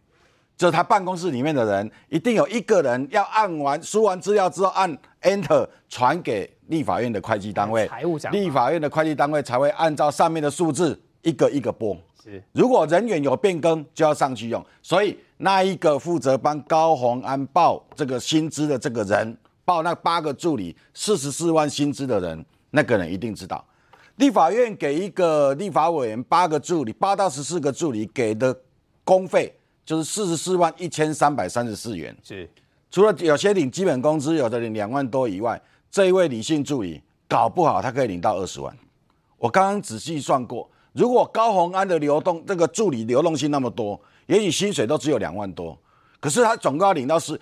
就是他办公室里面的人，一定有一个人要按完输完资料之后按 Enter 传给立法院的会计单位，财务长，立法院的会计单位才会按照上面的数字一个一个拨。是，如果人员有变更，就要上去用。所以那一个负责帮高鸿安报这个薪资的这个人。报那八个助理四十四万薪资的人，那个人一定知道。立法院给一个立法委员八个助理，八到十四个助理给的工费就是四十四万一千三百三十四元。是，除了有些领基本工资，有的领两万多以外，这一位女性助理搞不好他可以领到二十万。我刚刚仔细算过，如果高鸿安的流动这个助理流动性那么多，也许薪水都只有两万多，可是他总共要领到是。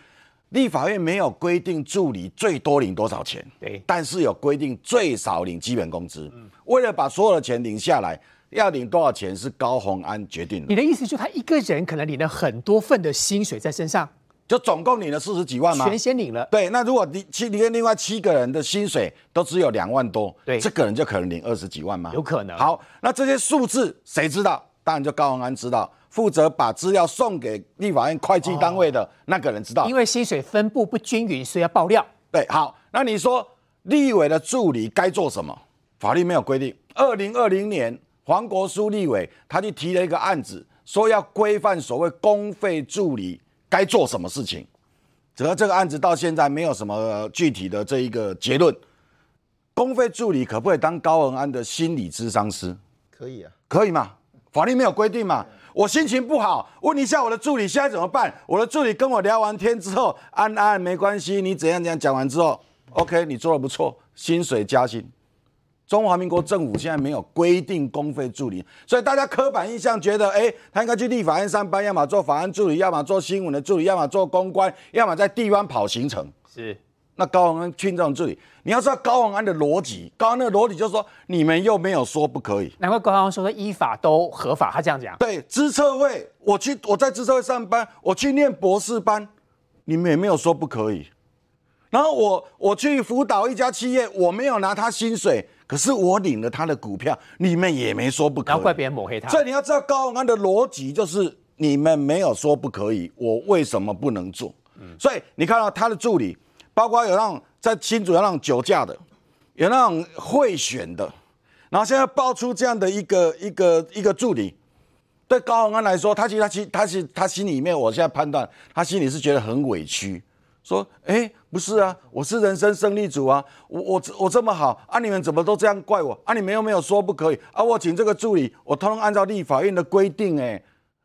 立法院没有规定助理最多领多少钱，对，但是有规定最少领基本工资。为了把所有的钱领下来，要领多少钱是高鸿安决定的。你的意思就他一个人可能领了很多份的薪水在身上，就总共领了四十几万吗？全先领了。对，那如果你七你跟另外七个人的薪水都只有两万多，对，这个人就可能领二十几万吗？有可能。好，那这些数字谁知道？当然就高鸿安知道。负责把资料送给立法院会计单位的那个人知道，因为薪水分布不均匀，所以要爆料。对，好，那你说立委的助理该做什么？法律没有规定。二零二零年，黄国书立委他就提了一个案子，说要规范所谓公费助理该做什么事情。只要这个案子到现在没有什么具体的这一个结论。公费助理可不可以当高文安的心理咨商师？可以啊，可以嘛？法律没有规定嘛？我心情不好，问一下我的助理现在怎么办？我的助理跟我聊完天之后，安安没关系，你怎样怎样讲完之后，OK，你做的不错，薪水加薪。中华民国政府现在没有规定公费助理，所以大家刻板印象觉得，哎，他应该去立法院上班，要么做法案助理，要么做新闻的助理，要么做公关，要么在地方跑行程。是。那高宏安去这种助理，你要知道高宏安的逻辑，高宏安的逻辑就是说，你们又没有说不可以，难怪高宏安说的依法都合法，他这样讲。对，资策会，我去我在资策会上班，我去念博士班，你们也没有说不可以。然后我我去辅导一家企业，我没有拿他薪水，可是我领了他的股票，你们也没说不可以。然后怪别人抹黑他。所以你要知道高宏安的逻辑就是你们没有说不可以，我为什么不能做？所以你看到他的助理，包括有那种在新竹有那种酒驾的，有那种贿选的，然后现在爆出这样的一个一个一个助理，对高宏安来说，他其实他其实他其他心里面，我现在判断，他心里是觉得很委屈，说，哎，不是啊，我是人生胜利组啊，我我我这么好啊，你们怎么都这样怪我啊？你们又没有说不可以啊？我请这个助理，我通通按照立法院的规定，哎。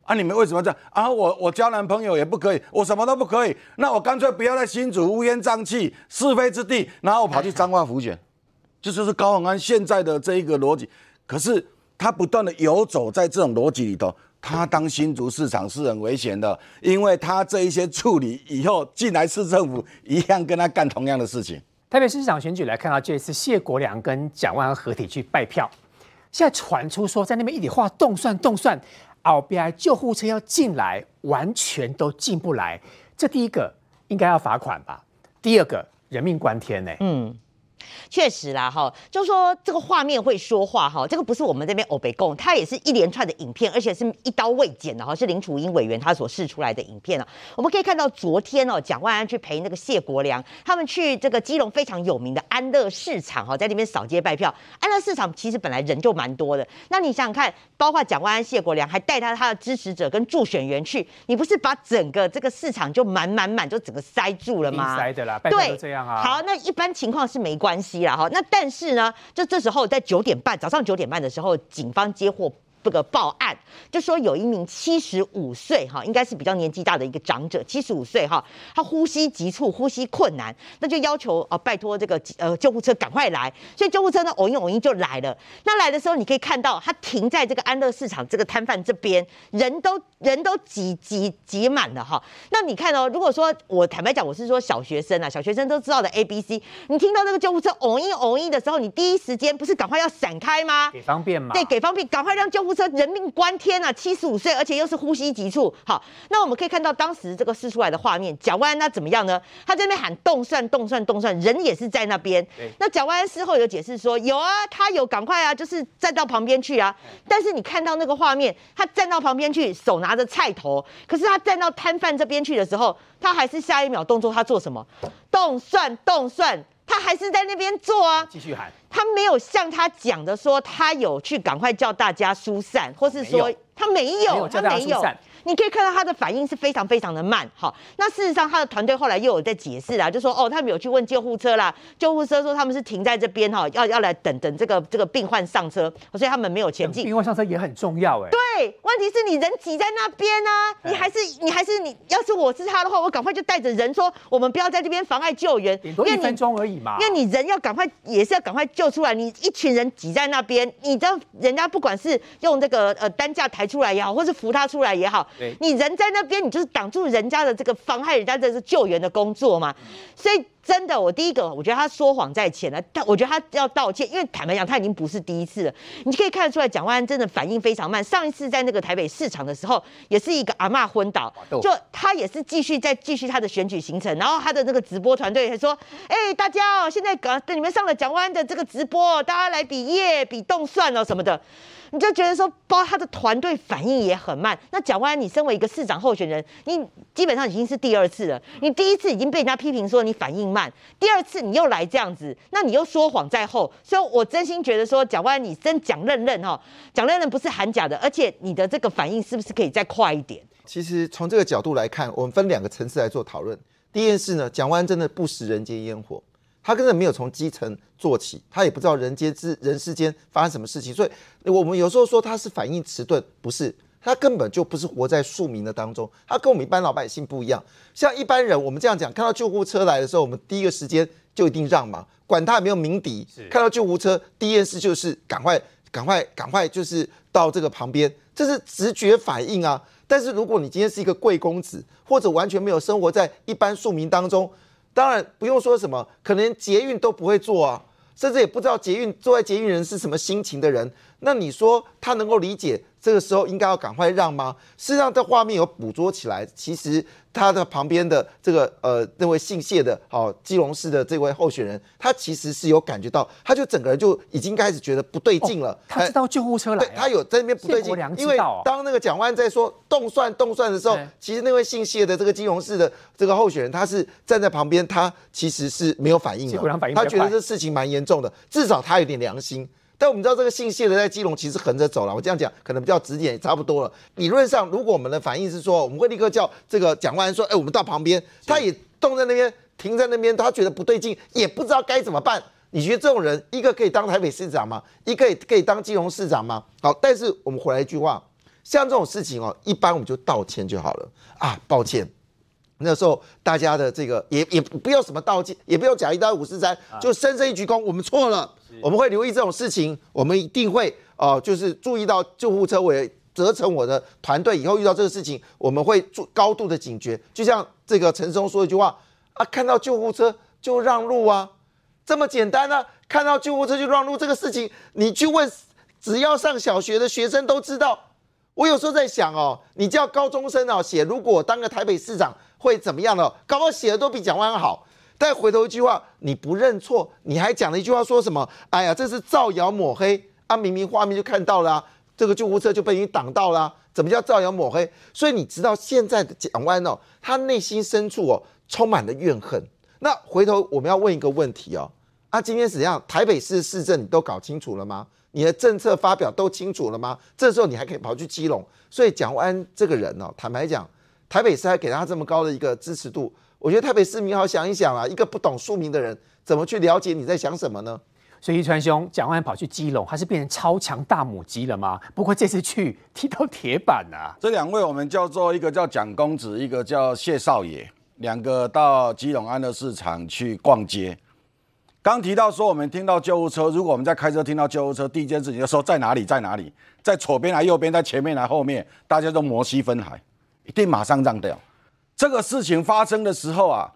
啊！你们为什么这样啊？我我交男朋友也不可以，我什么都不可以。那我干脆不要在新竹乌烟瘴气、是非之地，然后我跑去彰化福建，这就是高永安现在的这一个逻辑。可是他不断的游走在这种逻辑里头，他当新竹市长是很危险的，因为他这一些处理以后进来市政府一样跟他干同样的事情。台北市长选举来看到这次谢国良跟蒋万安合体去拜票，现在传出说在那边一笔画动算动算。FBI 救护车要进来，完全都进不来。这第一个应该要罚款吧？第二个人命关天呢？嗯。确实啦，哈，就说这个画面会说话，哈，这个不是我们这边欧北共，它也是一连串的影片，而且是一刀未剪的，哈，是林楚英委员他所试出来的影片啊。我们可以看到昨天哦，蒋万安去陪那个谢国良，他们去这个基隆非常有名的安乐市场，哈，在那边扫街拜票。安乐市场其实本来人就蛮多的，那你想想看，包括蒋万安、谢国良还带他他的支持者跟助选员去，你不是把整个这个市场就满满满，就整个塞住了吗？塞的啦，对，这样啊。好，那一般情况是没关。关系了哈，那但是呢，就这时候在九点半早上九点半的时候，警方接获。这个报案就说有一名七十五岁哈，应该是比较年纪大的一个长者，七十五岁哈，他呼吸急促，呼吸困难，那就要求啊，拜托这个呃救护车赶快来。所以救护车呢，偶一偶一就来了。那来的时候，你可以看到他停在这个安乐市场这个摊贩这边，人都人都挤挤挤满了哈。那你看哦，如果说我坦白讲，我是说小学生啊，小学生都知道的 A B C，你听到这个救护车偶一偶一的时候，你第一时间不是赶快要闪开吗？给方便嘛？对，给方便，赶快让救护。车人命关天啊！七十五岁，而且又是呼吸急促。好，那我们可以看到当时这个试出来的画面，蒋万安他怎么样呢？他在那边喊动算动算动算，人也是在那边。那蒋万安事后有解释说，有啊，他有赶快啊，就是站到旁边去啊。但是你看到那个画面，他站到旁边去，手拿着菜头，可是他站到摊贩这边去的时候，他还是下一秒动作，他做什么？动算动算。他还是在那边做啊，继续喊。他没有像他讲的说，他有去赶快叫大家疏散，或是说他没有，他没有。你可以看到他的反应是非常非常的慢，好，那事实上他的团队后来又有在解释啦，就说哦，他们有去问救护车啦，救护车说他们是停在这边哈，要要来等等这个这个病患上车，所以他们没有前进。病患上车也很重要哎。对，问题是你人挤在那边啊，你还是你还是你，要是我是他的话，我赶快就带着人说，我们不要在这边妨碍救援，顶多一分钟而已嘛。因为你人要赶快也是要赶快救出来，你一群人挤在那边，你知道人家不管是用这个呃担架抬出来也好，或是扶他出来也好，你人在。那边你就是挡住人家的这个妨害人家这是救援的工作嘛，所以真的，我第一个我觉得他说谎在前了，但我觉得他要道歉，因为坦白讲他已经不是第一次了，你可以看得出来蒋万安真的反应非常慢。上一次在那个台北市场的时候，也是一个阿妈昏倒，就他也是继续在继续他的选举行程，然后他的那个直播团队还说，哎，大家哦，现在搞你们上了蒋万安的这个直播，大家来比耶比动算哦什么的。你就觉得说，包他的团队反应也很慢。那蒋万安，你身为一个市长候选人，你基本上已经是第二次了。你第一次已经被人家批评说你反应慢，第二次你又来这样子，那你又说谎在后。所以我真心觉得说，蒋万安，你真讲认认哈，讲认认不是喊假的，而且你的这个反应是不是可以再快一点？其实从这个角度来看，我们分两个层次来做讨论。第一件事呢，蒋万安真的不食人间烟火。他根本没有从基层做起，他也不知道人间之人世间发生什么事情，所以我们有时候说他是反应迟钝，不是，他根本就不是活在庶民的当中，他跟我们一般老百姓不一样。像一般人，我们这样讲，看到救护车来的时候，我们第一个时间就一定让嘛，管他有没有鸣笛，看到救护车第一件事就是赶快、赶快、赶快，就是到这个旁边，这是直觉反应啊。但是如果你今天是一个贵公子，或者完全没有生活在一般庶民当中，当然不用说什么，可能捷运都不会坐啊，甚至也不知道捷运坐在捷运人是什么心情的人。那你说他能够理解这个时候应该要赶快让吗？事实上，这画面有捕捉起来，其实他的旁边的这个呃那位姓谢的，好基隆市的这位候选人，他其实是有感觉到，他就整个人就已经开始觉得不对劲了。他知道救护车来啊，对他有在那边不对劲因为道当那个蒋万在说动算动算的时候嗯，其实那位姓谢的这个基隆市的这个候选人，他是站在旁边，他其实是没有反应的，他觉得这事情蛮严重的，至少他有点良心。但我们知道这个姓谢的在基隆其实横着走了，我这样讲可能比较直点，也差不多了。理论上，如果我们的反应是说，我们会立刻叫这个蒋万安说，哎，我们到旁边，他也冻在那边，停在那边，他觉得不对劲，也不知道该怎么办。你觉得这种人，一个可以当台北市长吗？一个也可以当基隆市长吗？好，但是我们回来一句话，像这种事情哦，一般我们就道歉就好了啊，抱歉。那时候大家的这个也也不要什么道歉，也不要假一刀五四三，就深深一鞠躬，我们错了，我们会留意这种事情，我们一定会哦、呃就是注意到救护车，我也责成我的团队以后遇到这个事情，我们会做高度的警觉。就像这个陈松说一句话啊，看到救护车就让路啊，这么简单啊，看到救护车就让路，这个事情你去问，只要上小学的学生都知道。我有时候在想哦，你叫高中生哦写，如果当个台北市长会怎么样呢？搞不好写的都比蒋万好。但回头一句话，你不认错，你还讲了一句话，说什么？哎呀，这是造谣抹黑啊！明明画面就看到了、这个救护车就被你挡到了、怎么叫造谣抹黑？所以你知道现在的蒋万哦，他内心深处哦充满了怨恨。那回头我们要问一个问题哦，啊，今天怎样？台北市市政你都搞清楚了吗？你的政策发表都清楚了吗？这时候你还可以跑去基隆，所以蒋万安这个人哦，坦白讲，台北市还给他这么高的一个支持度，我觉得台北市民好想一想啊，一个不懂庶民的人怎么去了解你在想什么呢？所以一川兄，蒋万安跑去基隆，他是变成超强大母鸡了吗？不过这次去踢到铁板啊，这两位我们叫做一个叫蒋公子，一个叫谢少爷，两个到基隆安乐市场去逛街。刚提到说，我们听到救护车，如果我们在开车听到救护车，第一件事情就说在哪里，在哪里，在左边还右边，在前面还后面，大家都摩西分海，一定马上让掉。这个事情发生的时候啊，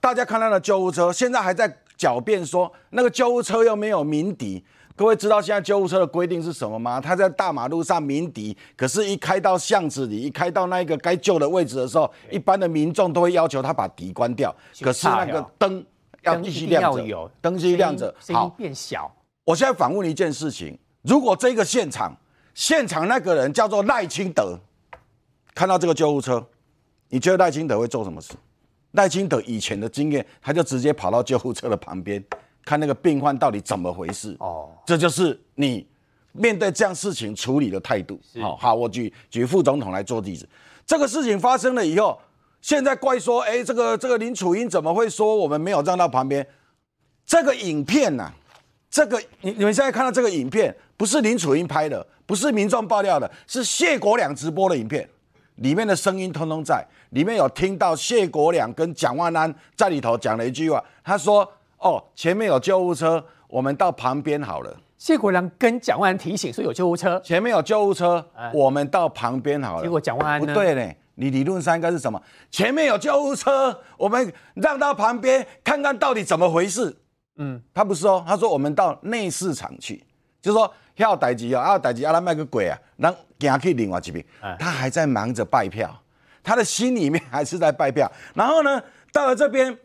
大家看到的救护车，现在还在狡辩说那个救护车又没有鸣笛。各位知道现在救护车的规定是什么吗？它在大马路上鸣笛，可是，一开到巷子里，一开到那个该救的位置的时候，一般的民众都会要求他把笛关掉。可是那个灯要继续亮着灯一定要有，灯继续亮着。声音变小，我现在反问一件事情：如果这个现场，现场那个人叫做赖清德，看到这个救护车，你觉得赖清德会做什么事？赖清德以前的经验，他就直接跑到救护车的旁边，看那个病患到底怎么回事。哦，这就是你面对这样事情处理的态度。好好，我举举副总统来做例子。这个事情发生了以后，现在怪说，哎，这个这个林楚英怎么会说我们没有让到旁边？这个影片呐、这个你你们现在看到这个影片，不是林楚英拍的，不是民众爆料的，是谢国良直播的影片，里面的声音通通在，里面有听到谢国良跟蒋万安在里头讲了一句话，他说：“哦，前面有救护车，我们到旁边好了。”谢国良跟蒋万安提醒说有救护车，前面有救护车哎，我们到旁边好了。结果蒋万安呢不对呢，你理论上应该是什么？前面有救护车，我们让到旁边看看到底怎么回事。嗯，他不是哦，他说我们到内市场去，就是说要代志哦，要代志阿拉卖个鬼啊，然后行去另外一边哎，他还在忙着拜票，他的心里面还是在拜票。然后呢，到了这边，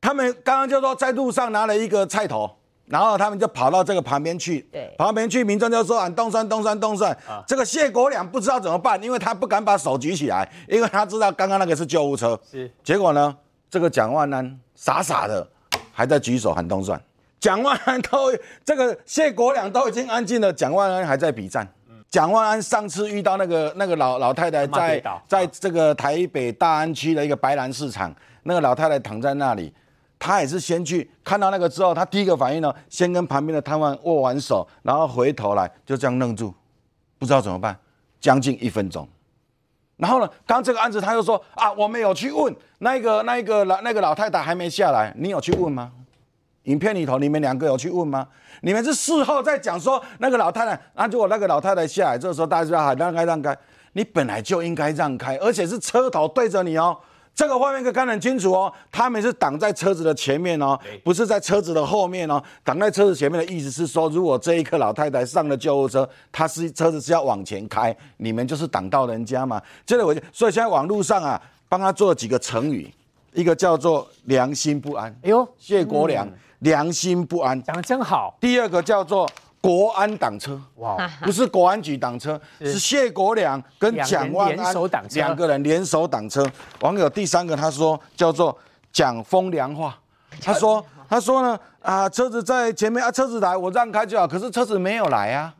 他们刚刚就说在路上拿了一个菜头，然后他们就跑到这个旁边去，对旁边去，民众就说喊东山东山东山。这个谢国良不知道怎么办，因为他不敢把手举起来，因为他知道刚刚那个是救护车。是结果呢，这个蒋万安傻傻的还在举手喊东山，蒋万安都这个谢国良都已经安静了，蒋万安还在比战。蒋万安上次遇到那个那个老老太太在在这个台北大安区的一个白兰市场，那个老太太躺在那里，他也是先去看到那个之后，他第一个反应呢，先跟旁边的摊贩握完手，然后回头来就这样愣住，不知道怎么办，将近一分钟。然后呢，刚这个案子他又说啊，我没有去问那个那个老那个老太太还没下来，你有去问吗？影片里头你们两个有去问吗？你们是事后在讲说那个老太太，啊，如果那个老太太下来，这个时候大家喊让开让开，你本来就应该让开，而且是车头对着你哦，这个画面可以看得很清楚哦，他们是挡在车子的前面哦，不是在车子的后面哦。挡在车子前面的意思是说，如果这一刻老太太上了救护车，她是车子是要往前开，你们就是挡到人家嘛。这个我就，所以现在网络上啊，帮他做了几个成语，一个叫做良心不安。哎呦，谢国良，良心不安。讲的真好。第二个叫做国安挡车，哇，不是国安局挡车，是谢国良跟蒋万安两个人联手挡车。网友第三个他说叫做讲风凉话，他说他说呢啊车子在前面啊车子来我让开就好，可是车子没有来啊，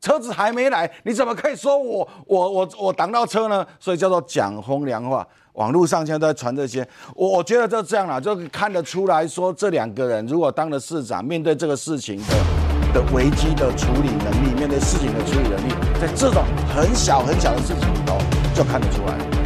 车子还没来，你怎么可以说我我我我挡到车呢？所以叫做讲风凉话。网络上现在都在传这些，我觉得就这样了，就看得出来说这两个人如果当了市长，面对这个事情的。的危机的处理能力，面对事情的处理能力，在这种很小很小的事情里头就看得出来。